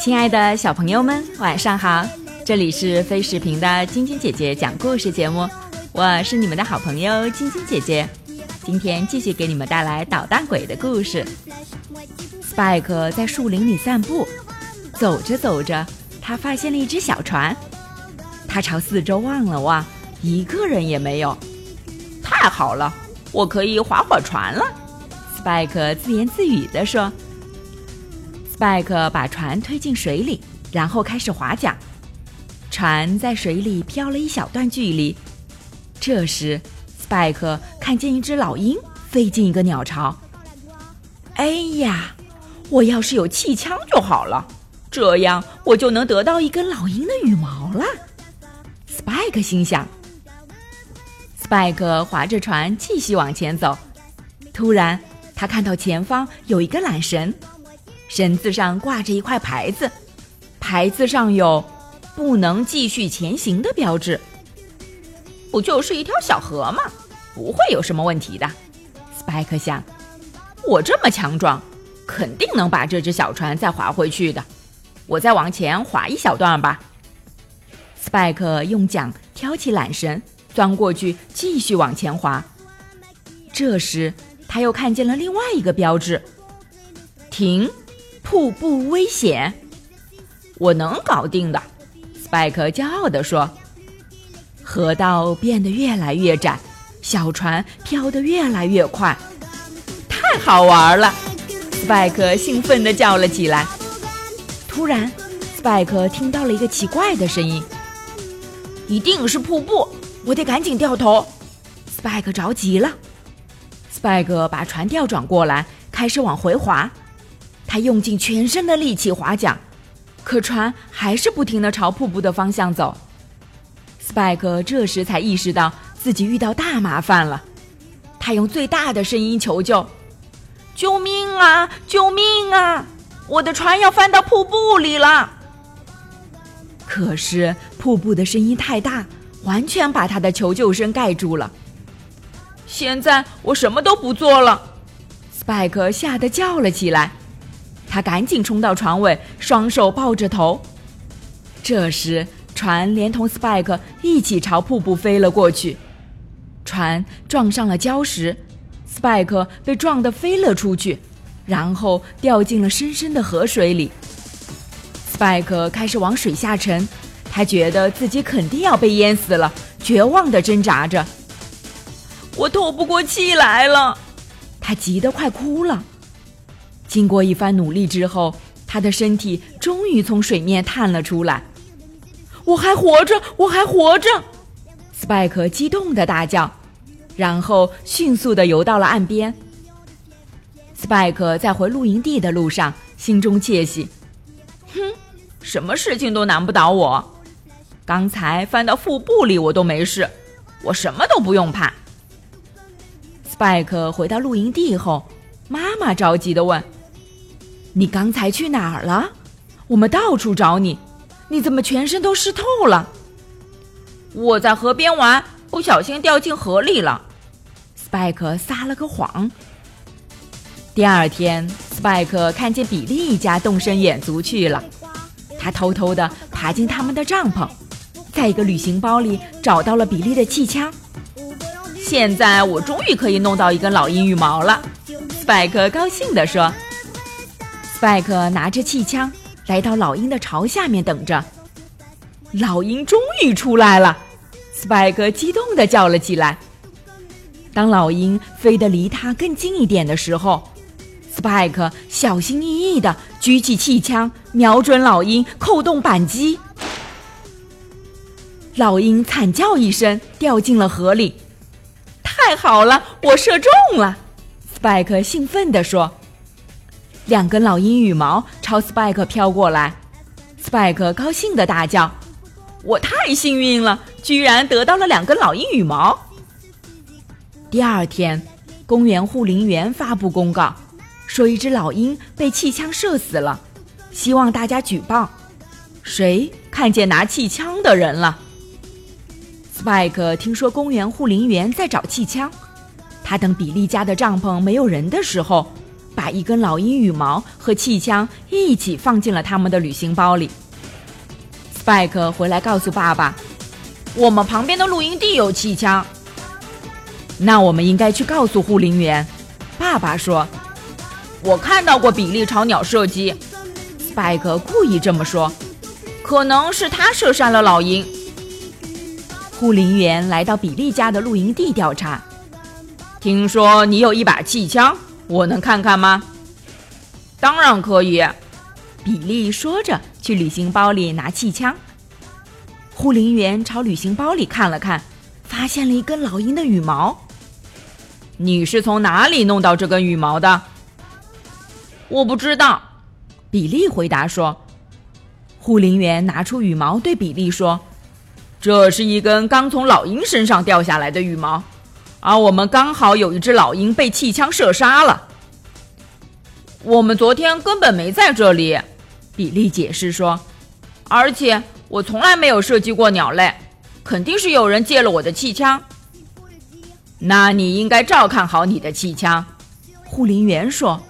亲爱的小朋友们，晚上好！这里是飞视频的晶晶姐姐讲故事节目，我是你们的好朋友晶晶姐姐。今天继续给你们带来捣蛋鬼的故事。Spike 在树林里散步，走着走着，他发现了一只小船。他朝四周望了望，一个人也没有。太好了，我可以划划船了，Spike 自言自语地说。Spike 把船推进水里，然后开始划桨。船在水里漂了一小段距离。这时，Spike 看见一只老鹰飞进一个鸟巢。哎呀，我要是有气枪就好了，这样我就能得到一根老鹰的羽毛了。Spike 心想。Spike 划着船继续往前走。突然，他看到前方有一个缆绳。绳子上挂着一块牌子，牌子上有“不能继续前行”的标志。不就是一条小河吗？不会有什么问题的。Spike 想，我这么强壮，肯定能把这只小船再划回去的。我再往前划一小段吧。Spike 用桨挑起缆绳，钻过去，继续往前划。这时，他又看见了另外一个标志：“停。”瀑布危险，我能搞定的。Spike 骄傲地说：“河道变得越来越窄，小船飘得越来越快，太好玩了！”Spike 兴奋地叫了起来。突然，Spike 听到了一个奇怪的声音，一定是瀑布，我得赶紧掉头。Spike 着急了，Spike 把船调转过来，开始往回划。他用尽全身的力气划桨，可船还是不停地朝瀑布的方向走。Spike 这时才意识到自己遇到大麻烦了，他用最大的声音求救：“救命啊！救命啊！我的船要翻到瀑布里了！”可是瀑布的声音太大，完全把他的求救声盖住了。现在我什么都不做了，Spike 吓得叫了起来。他赶紧冲到船尾，双手抱着头。这时，船连同 Spike 一起朝瀑布飞了过去。船撞上了礁石，Spike 被撞得飞了出去，然后掉进了深深的河水里。Spike 开始往水下沉，他觉得自己肯定要被淹死了，绝望地挣扎着。我透不过气来了，他急得快哭了。经过一番努力之后，他的身体终于从水面探了出来。我还活着，我还活着！Spike 激动的大叫，然后迅速的游到了岸边。Spike 在回露营地的路上，心中窃喜：“哼，什么事情都难不倒我。刚才翻到腹部里我都没事，我什么都不用怕。”Spike 回到露营地后，妈妈着急的问。你刚才去哪儿了？我们到处找你，你怎么全身都湿透了？我在河边玩，不小心掉进河里了。Spike 撒了个谎。第二天，Spike 看见比利一家动身远足去了，他偷偷的爬进他们的帐篷，在一个旅行包里找到了比利的气枪。现在我终于可以弄到一根老鹰羽毛了，Spike 高兴地说。Spike 拿着气枪来到老鹰的巢下面等着，老鹰终于出来了，Spike 激动地叫了起来。当老鹰飞得离他更近一点的时候，Spike 小心翼翼地举起气枪，瞄准老鹰，扣动扳机。老鹰惨叫一声，掉进了河里。太好了，我射中了！Spike 兴奋地说。两根老鹰羽毛朝 Spike 飘过来，Spike 高兴的大叫：“我太幸运了，居然得到了两根老鹰羽毛！”第二天，公园护林员发布公告，说一只老鹰被气枪射死了，希望大家举报，谁看见拿气枪的人了？Spike 听说公园护林员在找气枪，他等比利家的帐篷没有人的时候。把一根老鹰羽毛和气枪一起放进了他们的旅行包里。Spike 回来告诉爸爸：“我们旁边的露营地有气枪。”那我们应该去告诉护林员。爸爸说：“我看到过比利朝鸟射击。”Spike 故意这么说：“可能是他射杀了老鹰。”护林员来到比利家的露营地调查。听说你有一把气枪，我能看看吗？当然可以。比利说着，去旅行包里拿气枪。护林员朝旅行包里看了看，发现了一根老鹰的羽毛。你是从哪里弄到这根羽毛的？我不知道。比利回答说。护林员拿出羽毛对比利说：“这是一根刚从老鹰身上掉下来的羽毛。”而我们刚好有一只老鹰被气枪射杀了。我们昨天根本没在这里，比利解释说。而且我从来没有射击过鸟类，肯定是有人借了我的气枪。那你应该照看好你的气枪，护林员说。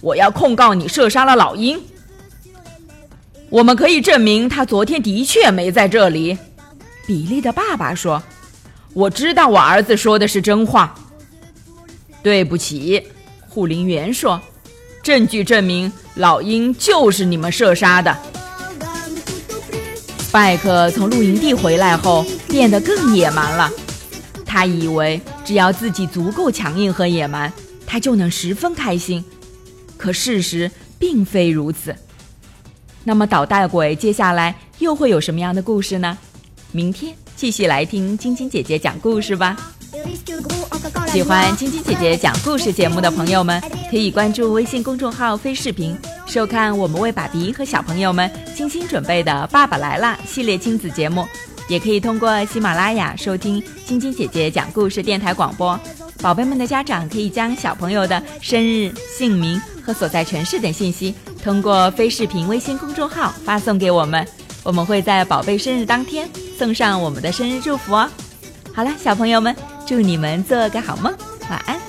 我要控告你射杀了老鹰。我们可以证明他昨天的确没在这里，比利的爸爸说。我知道我儿子说的是真话。对不起，护林员说，证据证明老鹰就是你们射杀的。拜克从露营地回来后变得更野蛮了，他以为只要自己足够强硬和野蛮，他就能十分开心。可事实并非如此。那么捣蛋鬼接下来又会有什么样的故事呢？明天。继续来听晶晶姐姐讲故事吧。喜欢晶晶姐姐讲故事节目的朋友们，可以关注微信公众号“飞视频”，收看我们为爸比和小朋友们精心准备的《爸爸来啦》系列亲子节目。也可以通过喜马拉雅收听晶晶姐姐讲故事电台广播。宝贝们的家长可以将小朋友的生日、姓名和所在城市等信息，通过飞视频微信公众号发送给我们。我们会在宝贝生日当天送上我们的生日祝福哦。好了，小朋友们，祝你们做个好梦，晚安。